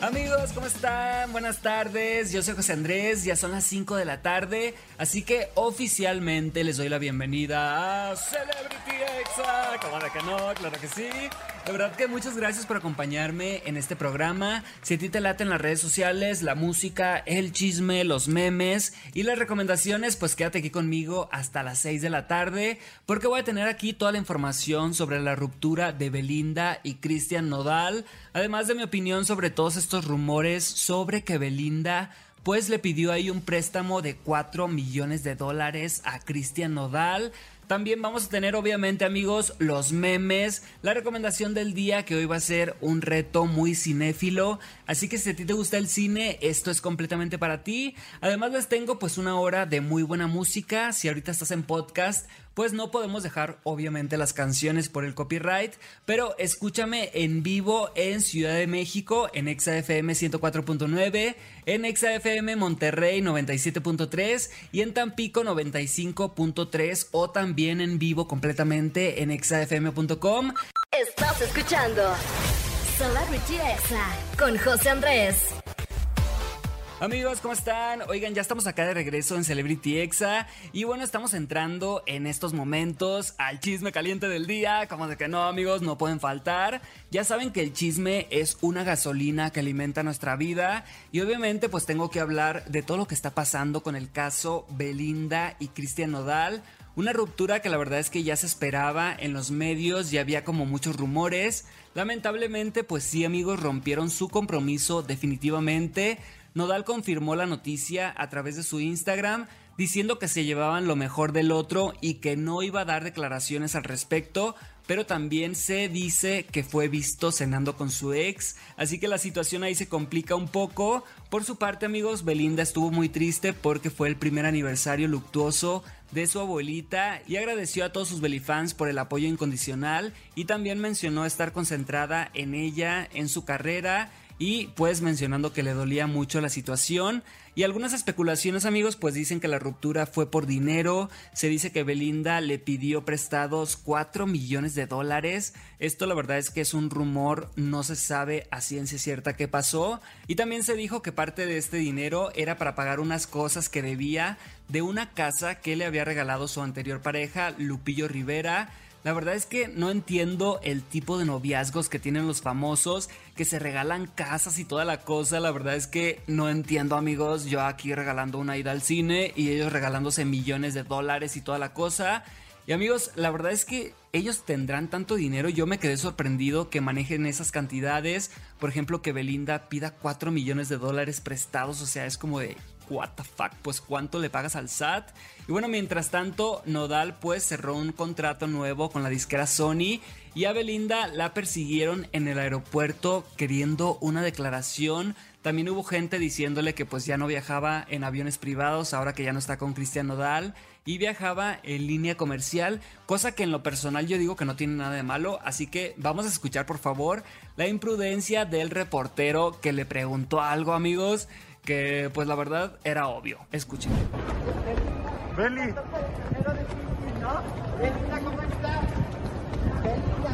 Amigos, ¿cómo están? Buenas tardes, yo soy José Andrés, ya son las 5 de la tarde, así que oficialmente les doy la bienvenida a Celebrity Exa. Claro que no, claro que sí. De verdad que muchas gracias por acompañarme en este programa. Si a ti te laten las redes sociales, la música, el chisme, los memes y las recomendaciones, pues quédate aquí conmigo hasta las 6 de la tarde, porque voy a tener aquí toda la información sobre la ruptura de Belinda y Cristian Nodal, además de mi opinión sobre todos estos rumores sobre que Belinda pues le pidió ahí un préstamo de 4 millones de dólares a Cristian Nodal. También vamos a tener obviamente amigos los memes, la recomendación del día que hoy va a ser un reto muy cinéfilo, así que si a ti te gusta el cine, esto es completamente para ti. Además les tengo pues una hora de muy buena música, si ahorita estás en podcast, pues no podemos dejar obviamente las canciones por el copyright, pero escúchame en vivo en Ciudad de México, en ExaFM 104.9, en ExaFM Monterrey 97.3 y en Tampico 95.3 o también en vivo completamente en exafm.com. Estás escuchando Celebrity Exa con José Andrés. Amigos, ¿cómo están? Oigan, ya estamos acá de regreso en Celebrity Exa y bueno, estamos entrando en estos momentos al chisme caliente del día, como de que no, amigos, no pueden faltar. Ya saben que el chisme es una gasolina que alimenta nuestra vida y obviamente pues tengo que hablar de todo lo que está pasando con el caso Belinda y Cristian Nodal. Una ruptura que la verdad es que ya se esperaba en los medios, ya había como muchos rumores. Lamentablemente, pues sí amigos, rompieron su compromiso definitivamente. Nodal confirmó la noticia a través de su Instagram diciendo que se llevaban lo mejor del otro y que no iba a dar declaraciones al respecto, pero también se dice que fue visto cenando con su ex, así que la situación ahí se complica un poco. Por su parte, amigos, Belinda estuvo muy triste porque fue el primer aniversario luctuoso de su abuelita y agradeció a todos sus belifans por el apoyo incondicional y también mencionó estar concentrada en ella, en su carrera y pues mencionando que le dolía mucho la situación. Y algunas especulaciones amigos pues dicen que la ruptura fue por dinero, se dice que Belinda le pidió prestados 4 millones de dólares, esto la verdad es que es un rumor, no se sabe a ciencia cierta qué pasó. Y también se dijo que parte de este dinero era para pagar unas cosas que debía de una casa que le había regalado su anterior pareja Lupillo Rivera, la verdad es que no entiendo el tipo de noviazgos que tienen los famosos, que se regalan casas y toda la cosa. La verdad es que no entiendo amigos, yo aquí regalando una ida al cine y ellos regalándose millones de dólares y toda la cosa. Y amigos, la verdad es que ellos tendrán tanto dinero. Yo me quedé sorprendido que manejen esas cantidades. Por ejemplo, que Belinda pida 4 millones de dólares prestados. O sea, es como de, what the fuck, pues cuánto le pagas al SAT. Y bueno, mientras tanto, Nodal pues cerró un contrato nuevo con la disquera Sony y a Belinda la persiguieron en el aeropuerto queriendo una declaración. También hubo gente diciéndole que pues ya no viajaba en aviones privados ahora que ya no está con Cristian Nodal y viajaba en línea comercial, cosa que en lo personal yo digo que no tiene nada de malo, así que vamos a escuchar por favor la imprudencia del reportero que le preguntó algo amigos que pues la verdad era obvio. Escuchen. Beli. ¿cómo estás?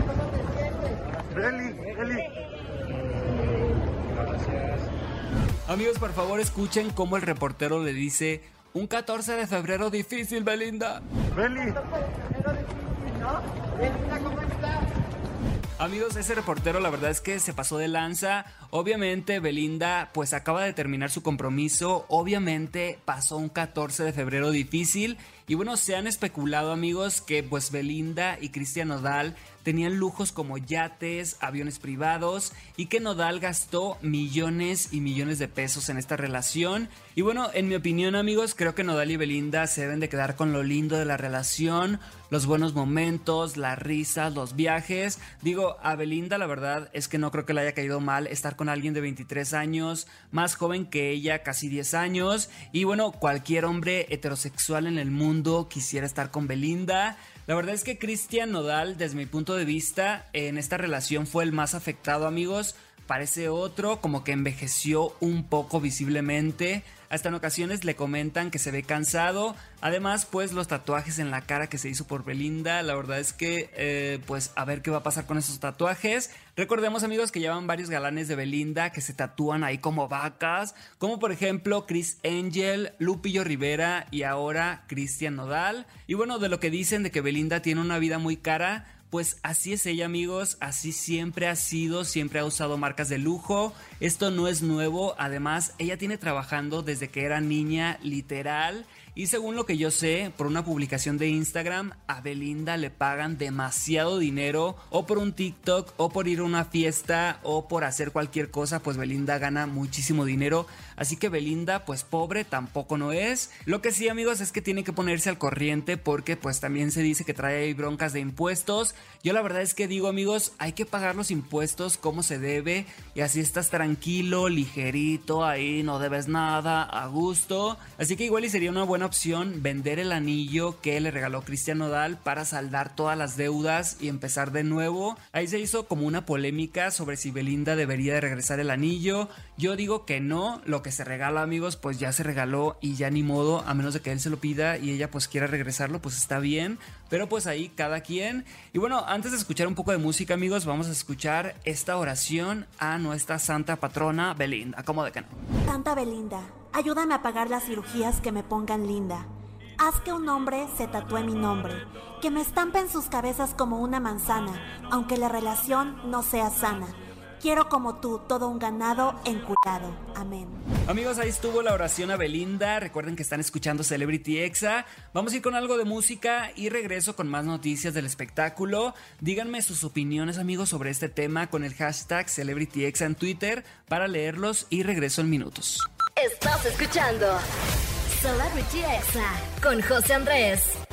¿cómo te sientes? Beli, Beli. Amigos, por favor escuchen cómo el reportero le dice un 14 de febrero difícil, Belinda. Beli. ¿no? ¿cómo estás? Amigos, ese reportero la verdad es que se pasó de lanza. Obviamente Belinda pues acaba de terminar su compromiso. Obviamente pasó un 14 de febrero difícil. Y bueno, se han especulado amigos que pues Belinda y Cristian Nodal tenían lujos como yates, aviones privados y que Nodal gastó millones y millones de pesos en esta relación. Y bueno, en mi opinión amigos, creo que Nodal y Belinda se deben de quedar con lo lindo de la relación, los buenos momentos, las risas, los viajes. Digo, a Belinda la verdad es que no creo que le haya caído mal estar con alguien de 23 años, más joven que ella, casi 10 años. Y bueno, cualquier hombre heterosexual en el mundo quisiera estar con Belinda. La verdad es que Cristian Nodal, desde mi punto de vista, en esta relación fue el más afectado, amigos. Parece otro, como que envejeció un poco visiblemente. Hasta en ocasiones le comentan que se ve cansado. Además, pues los tatuajes en la cara que se hizo por Belinda. La verdad es que, eh, pues a ver qué va a pasar con esos tatuajes. Recordemos amigos que llevan varios galanes de Belinda que se tatúan ahí como vacas. Como por ejemplo Chris Angel, Lupillo Rivera y ahora Cristian Nodal. Y bueno, de lo que dicen de que Belinda tiene una vida muy cara pues así es ella amigos, así siempre ha sido, siempre ha usado marcas de lujo, esto no es nuevo, además ella tiene trabajando desde que era niña literal y según lo que yo sé, por una publicación de Instagram, a Belinda le pagan demasiado dinero o por un TikTok o por ir a una fiesta o por hacer cualquier cosa, pues Belinda gana muchísimo dinero. Así que Belinda, pues pobre tampoco no es. Lo que sí amigos es que tiene que ponerse al corriente porque pues también se dice que trae broncas de impuestos. Yo la verdad es que digo amigos, hay que pagar los impuestos como se debe y así estás tranquilo, ligerito, ahí no debes nada, a gusto. Así que igual y sería una buena opción vender el anillo que le regaló Cristian Nodal para saldar todas las deudas y empezar de nuevo. Ahí se hizo como una polémica sobre si Belinda debería de regresar el anillo. Yo digo que no, lo que se regala amigos pues ya se regaló y ya ni modo, a menos de que él se lo pida y ella pues quiera regresarlo pues está bien. Pero pues ahí cada quien. Y bueno, antes de escuchar un poco de música amigos, vamos a escuchar esta oración a nuestra santa patrona Belinda. ¿Cómo de? Santa Belinda, ayúdame a pagar las cirugías que me pongan linda. Haz que un hombre se tatúe mi nombre, que me estampen sus cabezas como una manzana, aunque la relación no sea sana. Quiero como tú todo un ganado enculado. Amén. Amigos, ahí estuvo la oración a Belinda. Recuerden que están escuchando Celebrity Exa. Vamos a ir con algo de música y regreso con más noticias del espectáculo. Díganme sus opiniones, amigos, sobre este tema con el hashtag Celebrity Exa en Twitter para leerlos y regreso en minutos. Estás escuchando Celebrity Exa con José Andrés.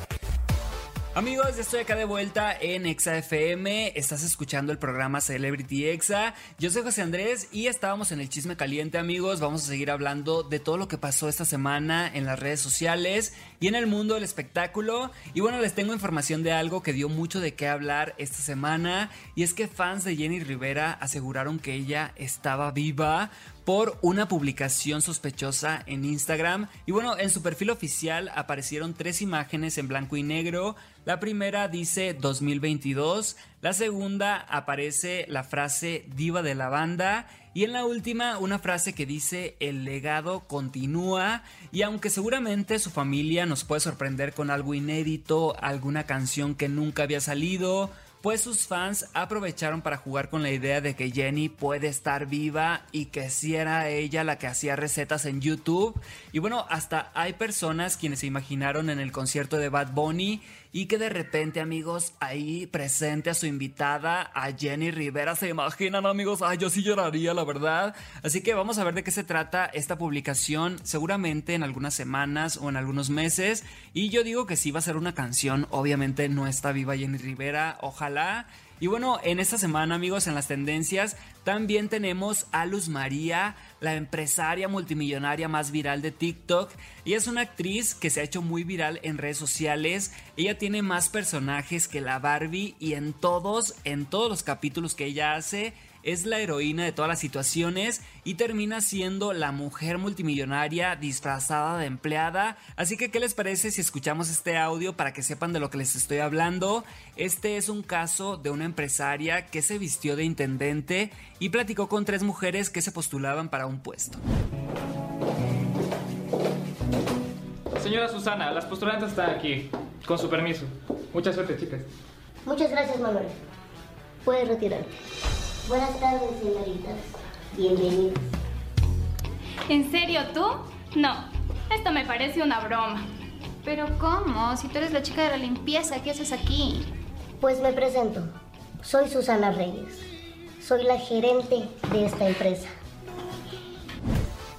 Amigos, ya estoy acá de vuelta en Exa FM. Estás escuchando el programa Celebrity Exa. Yo soy José Andrés y estábamos en el chisme caliente, amigos. Vamos a seguir hablando de todo lo que pasó esta semana en las redes sociales y en el mundo del espectáculo. Y bueno, les tengo información de algo que dio mucho de qué hablar esta semana. Y es que fans de Jenny Rivera aseguraron que ella estaba viva por una publicación sospechosa en Instagram. Y bueno, en su perfil oficial aparecieron tres imágenes en blanco y negro. La primera dice 2022, la segunda aparece la frase diva de la banda y en la última una frase que dice el legado continúa y aunque seguramente su familia nos puede sorprender con algo inédito, alguna canción que nunca había salido, pues sus fans aprovecharon para jugar con la idea de que Jenny puede estar viva y que si era ella la que hacía recetas en YouTube. Y bueno, hasta hay personas quienes se imaginaron en el concierto de Bad Bunny y que de repente, amigos, ahí presente a su invitada, a Jenny Rivera, se imaginan, amigos, ay, yo sí lloraría, la verdad. Así que vamos a ver de qué se trata esta publicación, seguramente en algunas semanas o en algunos meses. Y yo digo que sí va a ser una canción, obviamente no está viva Jenny Rivera, ojalá. Y bueno, en esta semana, amigos, en las tendencias, también tenemos a Luz María, la empresaria multimillonaria más viral de TikTok. Ella es una actriz que se ha hecho muy viral en redes sociales. Ella tiene más personajes que la Barbie y en todos, en todos los capítulos que ella hace, es la heroína de todas las situaciones y termina siendo la mujer multimillonaria disfrazada de empleada. Así que, ¿qué les parece si escuchamos este audio para que sepan de lo que les estoy hablando? Este es un caso de una empresaria que se vistió de intendente y platicó con tres mujeres que se postulaban para un puesto. Señora Susana, las postulantes están aquí. Con su permiso. Mucha suerte, chicas. Muchas gracias, Manuel. Puedes retirarte. Buenas tardes, señoritas. Bienvenidas. ¿En serio tú? No, esto me parece una broma. Pero ¿cómo? Si tú eres la chica de la limpieza, ¿qué haces aquí? Pues me presento. Soy Susana Reyes. Soy la gerente de esta empresa.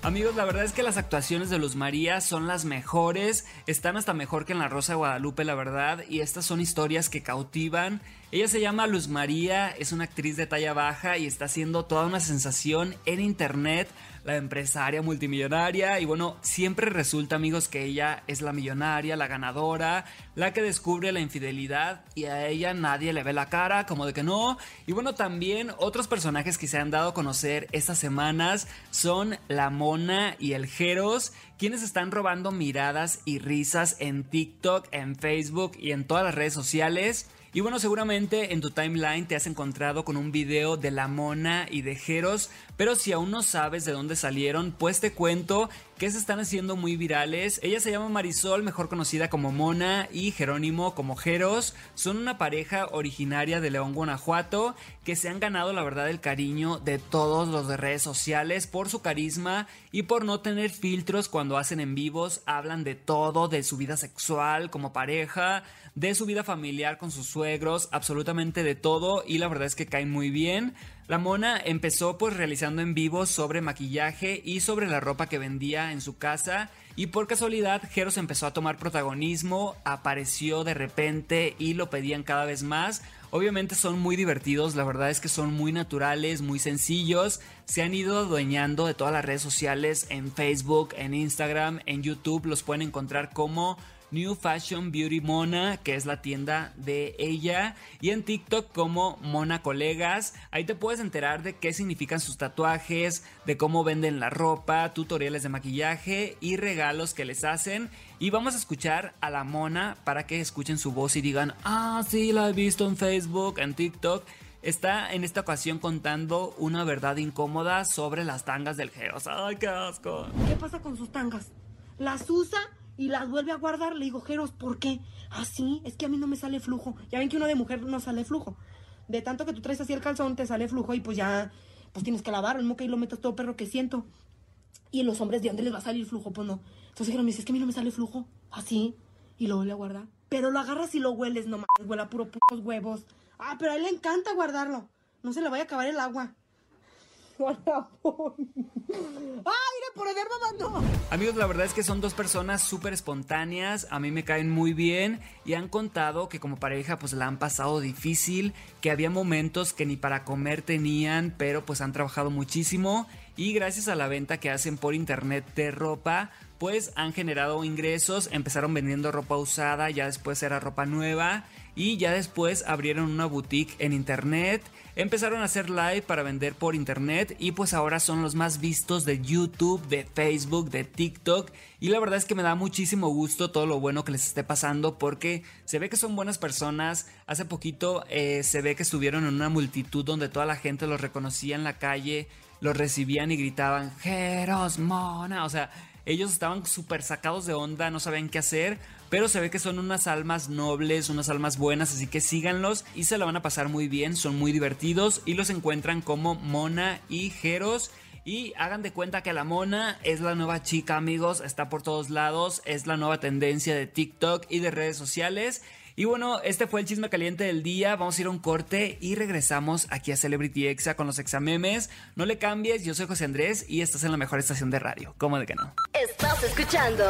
Amigos, la verdad es que las actuaciones de Luz María son las mejores, están hasta mejor que en La Rosa de Guadalupe, la verdad, y estas son historias que cautivan. Ella se llama Luz María, es una actriz de talla baja y está haciendo toda una sensación en internet la empresaria multimillonaria. Y bueno, siempre resulta, amigos, que ella es la millonaria, la ganadora, la que descubre la infidelidad y a ella nadie le ve la cara, como de que no. Y bueno, también otros personajes que se han dado a conocer estas semanas son la Mona y el Jeros, quienes están robando miradas y risas en TikTok, en Facebook y en todas las redes sociales. Y bueno, seguramente en tu timeline te has encontrado con un video de la mona y de Jeros, pero si aún no sabes de dónde salieron, pues te cuento que se están haciendo muy virales. Ella se llama Marisol, mejor conocida como Mona, y Jerónimo como Jeros. Son una pareja originaria de León, Guanajuato, que se han ganado la verdad el cariño de todos los de redes sociales por su carisma y por no tener filtros cuando hacen en vivos. Hablan de todo, de su vida sexual como pareja, de su vida familiar con sus suegros, absolutamente de todo y la verdad es que caen muy bien. La mona empezó pues realizando en vivo sobre maquillaje y sobre la ropa que vendía en su casa y por casualidad Jeros empezó a tomar protagonismo, apareció de repente y lo pedían cada vez más. Obviamente son muy divertidos, la verdad es que son muy naturales, muy sencillos. Se han ido adueñando de todas las redes sociales en Facebook, en Instagram, en YouTube. Los pueden encontrar como New Fashion Beauty Mona, que es la tienda de ella, y en TikTok como Mona Colegas. Ahí te puedes enterar de qué significan sus tatuajes, de cómo venden la ropa, tutoriales de maquillaje y regalos que les hacen. Y vamos a escuchar a la Mona para que escuchen su voz y digan, ah, sí, la he visto en Facebook, en TikTok está en esta ocasión contando una verdad incómoda sobre las tangas del Geos. ¡Ay, qué asco! ¿Qué pasa con sus tangas? ¿Las usa y las vuelve a guardar? Le digo, Geros, ¿por qué? Ah, sí, es que a mí no me sale flujo. Ya ven que uno de mujer no sale flujo. De tanto que tú traes así el calzón, te sale flujo y pues ya, pues tienes que lavar. El que y lo metes todo perro que siento. Y en los hombres, ¿de dónde les va a salir flujo? Pues no. Entonces Geros me dice, es que a mí no me sale flujo. Así. y lo vuelve a guardar. Pero lo agarras y lo hueles, no mames, huele puro putos huevos. Ah, pero a él le encanta guardarlo. No se le vaya a acabar el agua. ¡Ay, por el no! Amigos, la verdad es que son dos personas súper espontáneas, a mí me caen muy bien y han contado que como pareja pues la han pasado difícil, que había momentos que ni para comer tenían, pero pues han trabajado muchísimo. Y gracias a la venta que hacen por internet de ropa, pues han generado ingresos, empezaron vendiendo ropa usada, ya después era ropa nueva y ya después abrieron una boutique en internet, empezaron a hacer live para vender por internet y pues ahora son los más vistos de YouTube, de Facebook, de TikTok y la verdad es que me da muchísimo gusto todo lo bueno que les esté pasando porque se ve que son buenas personas, hace poquito eh, se ve que estuvieron en una multitud donde toda la gente los reconocía en la calle, los recibían y gritaban, Jeros, mona, o sea, ellos estaban súper sacados de onda, no sabían qué hacer, pero se ve que son unas almas nobles, unas almas buenas, así que síganlos y se la van a pasar muy bien, son muy divertidos y los encuentran como Mona y Jeros. Y hagan de cuenta que la mona es la nueva chica, amigos. Está por todos lados. Es la nueva tendencia de TikTok y de redes sociales. Y bueno, este fue el chisme caliente del día. Vamos a ir a un corte y regresamos aquí a Celebrity Exa con los examemes. No le cambies, yo soy José Andrés y estás en la mejor estación de radio. ¿Cómo de que no? Estás escuchando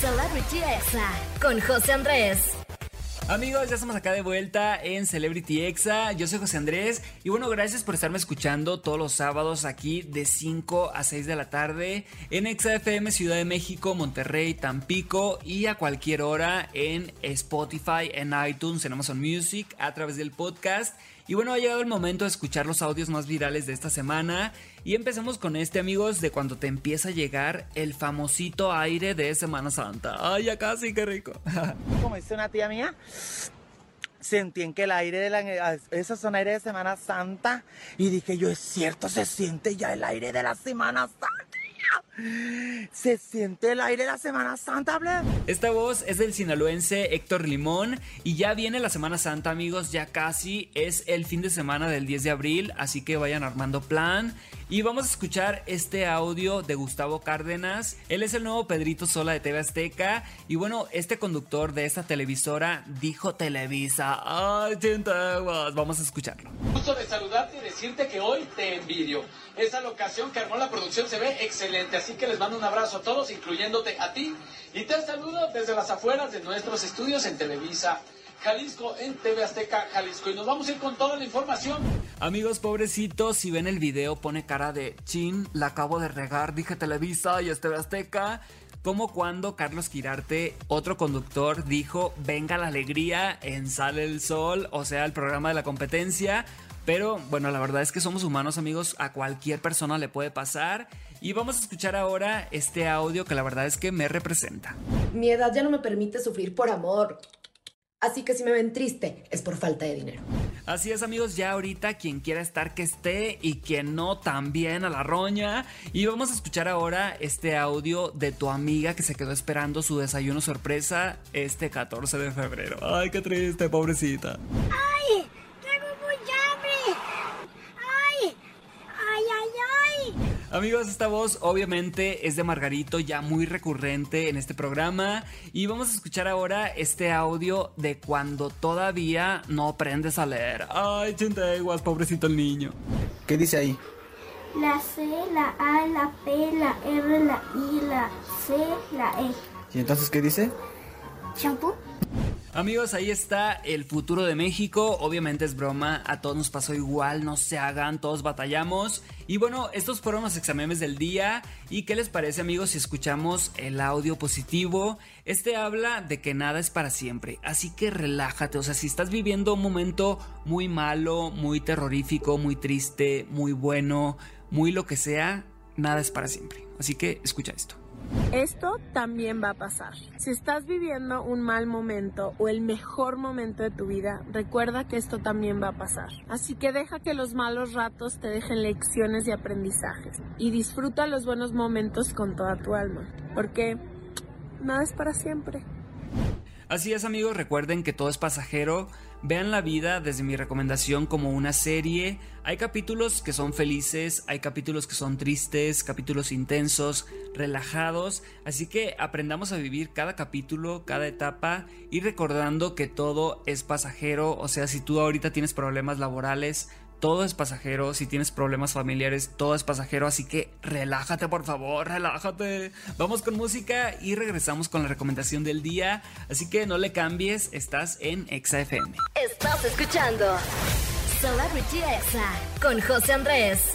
Celebrity Exa con José Andrés. Amigos, ya estamos acá de vuelta en Celebrity Exa. Yo soy José Andrés y bueno, gracias por estarme escuchando todos los sábados aquí de 5 a 6 de la tarde en Exa FM Ciudad de México, Monterrey, Tampico y a cualquier hora en Spotify, en iTunes, en Amazon Music, a través del podcast. Y bueno, ha llegado el momento de escuchar los audios más virales de esta semana. Y empezamos con este, amigos, de cuando te empieza a llegar el famosito aire de Semana Santa. Ay, ya casi, qué rico. Como dice una tía mía, sentí en que el aire de la... Esos son aire de Semana Santa. Y dije yo, es cierto, se siente ya el aire de la Semana Santa. Se siente el aire de la Semana Santa, Esta voz es del sinaloense Héctor Limón y ya viene la Semana Santa, amigos, ya casi es el fin de semana del 10 de abril, así que vayan armando plan. Y vamos a escuchar este audio de Gustavo Cárdenas. Él es el nuevo Pedrito Sola de TV Azteca. Y bueno, este conductor de esta televisora dijo Televisa. ¡Ay, Vamos a escucharlo. Gusto de saludarte y decirte que hoy te envidio. Esa locación que armó la producción se ve excelente. Así que les mando un abrazo a todos, incluyéndote a ti. Y te saludo desde las afueras de nuestros estudios en Televisa. Jalisco en TV Azteca Jalisco. Y nos vamos a ir con toda la información Amigos, pobrecitos, si ven el video, pone cara de chin, la acabo de regar, dije Televisa y este Azteca. Como cuando Carlos Quirarte, otro conductor, dijo: Venga la alegría en Sale el Sol, o sea, el programa de la competencia. Pero bueno, la verdad es que somos humanos, amigos, a cualquier persona le puede pasar. Y vamos a escuchar ahora este audio que la verdad es que me representa. Mi edad ya no me permite sufrir por amor. Así que si me ven triste, es por falta de dinero. Así es amigos, ya ahorita quien quiera estar que esté y quien no también a la roña. Y vamos a escuchar ahora este audio de tu amiga que se quedó esperando su desayuno sorpresa este 14 de febrero. Ay, qué triste, pobrecita. ¡Ay! ¡Tengo mucha hambre! ¡Ay! ¡Ay, ay, ay! Amigos, esta voz obviamente es de Margarito, ya muy recurrente en este programa. Y vamos a escuchar ahora este audio de cuando todavía no aprendes a leer. Ay, chinteguas, pobrecito el niño. ¿Qué dice ahí? La C, la A, la P, la R, la I, la C, la E. ¿Y entonces qué dice? ¿Champú? Amigos, ahí está el futuro de México. Obviamente es broma, a todos nos pasó igual, no se hagan, todos batallamos. Y bueno, estos fueron los exámenes del día. ¿Y qué les parece, amigos, si escuchamos el audio positivo? Este habla de que nada es para siempre, así que relájate. O sea, si estás viviendo un momento muy malo, muy terrorífico, muy triste, muy bueno, muy lo que sea, nada es para siempre. Así que escucha esto. Esto también va a pasar. Si estás viviendo un mal momento o el mejor momento de tu vida, recuerda que esto también va a pasar. Así que deja que los malos ratos te dejen lecciones y aprendizajes y disfruta los buenos momentos con toda tu alma, porque nada es para siempre. Así es amigos, recuerden que todo es pasajero, vean la vida desde mi recomendación como una serie, hay capítulos que son felices, hay capítulos que son tristes, capítulos intensos, relajados, así que aprendamos a vivir cada capítulo, cada etapa y recordando que todo es pasajero, o sea, si tú ahorita tienes problemas laborales, todo es pasajero, si tienes problemas familiares, todo es pasajero, así que relájate por favor, relájate. Vamos con música y regresamos con la recomendación del día, así que no le cambies, estás en Exa FM. Estás escuchando Celebrity Exa con José Andrés.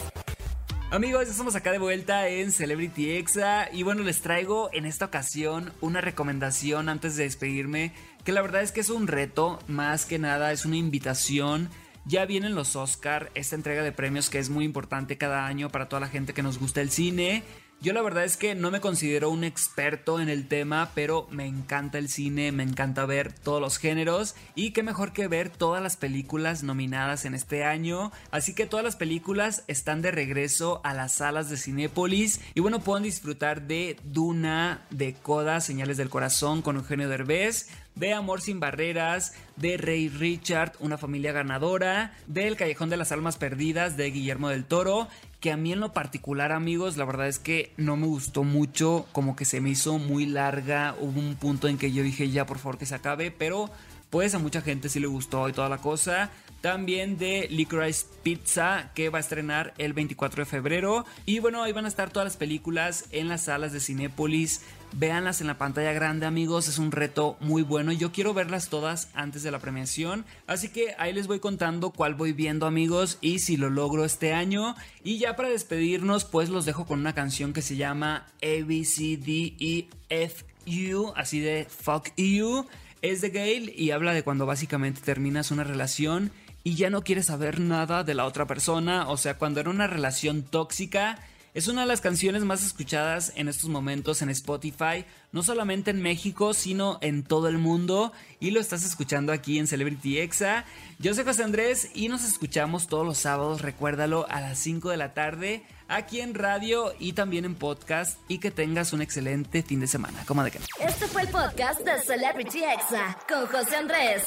Amigos, ya estamos acá de vuelta en Celebrity Exa y bueno, les traigo en esta ocasión una recomendación antes de despedirme, que la verdad es que es un reto, más que nada es una invitación ya vienen los Oscar, esta entrega de premios que es muy importante cada año para toda la gente que nos gusta el cine. Yo la verdad es que no me considero un experto en el tema, pero me encanta el cine, me encanta ver todos los géneros y qué mejor que ver todas las películas nominadas en este año. Así que todas las películas están de regreso a las salas de Cinépolis y bueno, pueden disfrutar de Duna, de Coda, Señales del Corazón con Eugenio Derbez, de Amor sin Barreras, de Rey Richard, Una familia ganadora, del Callejón de las Almas Perdidas de Guillermo del Toro, que a mí en lo particular amigos, la verdad es que no me gustó mucho, como que se me hizo muy larga, hubo un punto en que yo dije ya por favor que se acabe, pero pues a mucha gente sí le gustó y toda la cosa. También de Licorice Pizza que va a estrenar el 24 de febrero. Y bueno, ahí van a estar todas las películas en las salas de Cinépolis. Véanlas en la pantalla grande amigos, es un reto muy bueno. Yo quiero verlas todas antes de la premiación. Así que ahí les voy contando cuál voy viendo amigos y si lo logro este año. Y ya para despedirnos pues los dejo con una canción que se llama A, B, C, D, E, F, U. Así de Fuck You. Es de Gale y habla de cuando básicamente terminas una relación y ya no quieres saber nada de la otra persona, o sea, cuando era una relación tóxica. Es una de las canciones más escuchadas en estos momentos en Spotify, no solamente en México, sino en todo el mundo. Y lo estás escuchando aquí en Celebrity Exa. Yo soy José Andrés y nos escuchamos todos los sábados, recuérdalo, a las 5 de la tarde, aquí en radio y también en podcast. Y que tengas un excelente fin de semana. ¿Cómo de que Este fue el podcast de Celebrity Exa con José Andrés.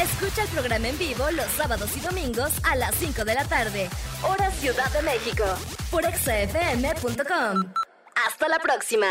Escucha el programa en vivo los sábados y domingos a las 5 de la tarde, hora Ciudad de México, por exafm.com. Hasta la próxima.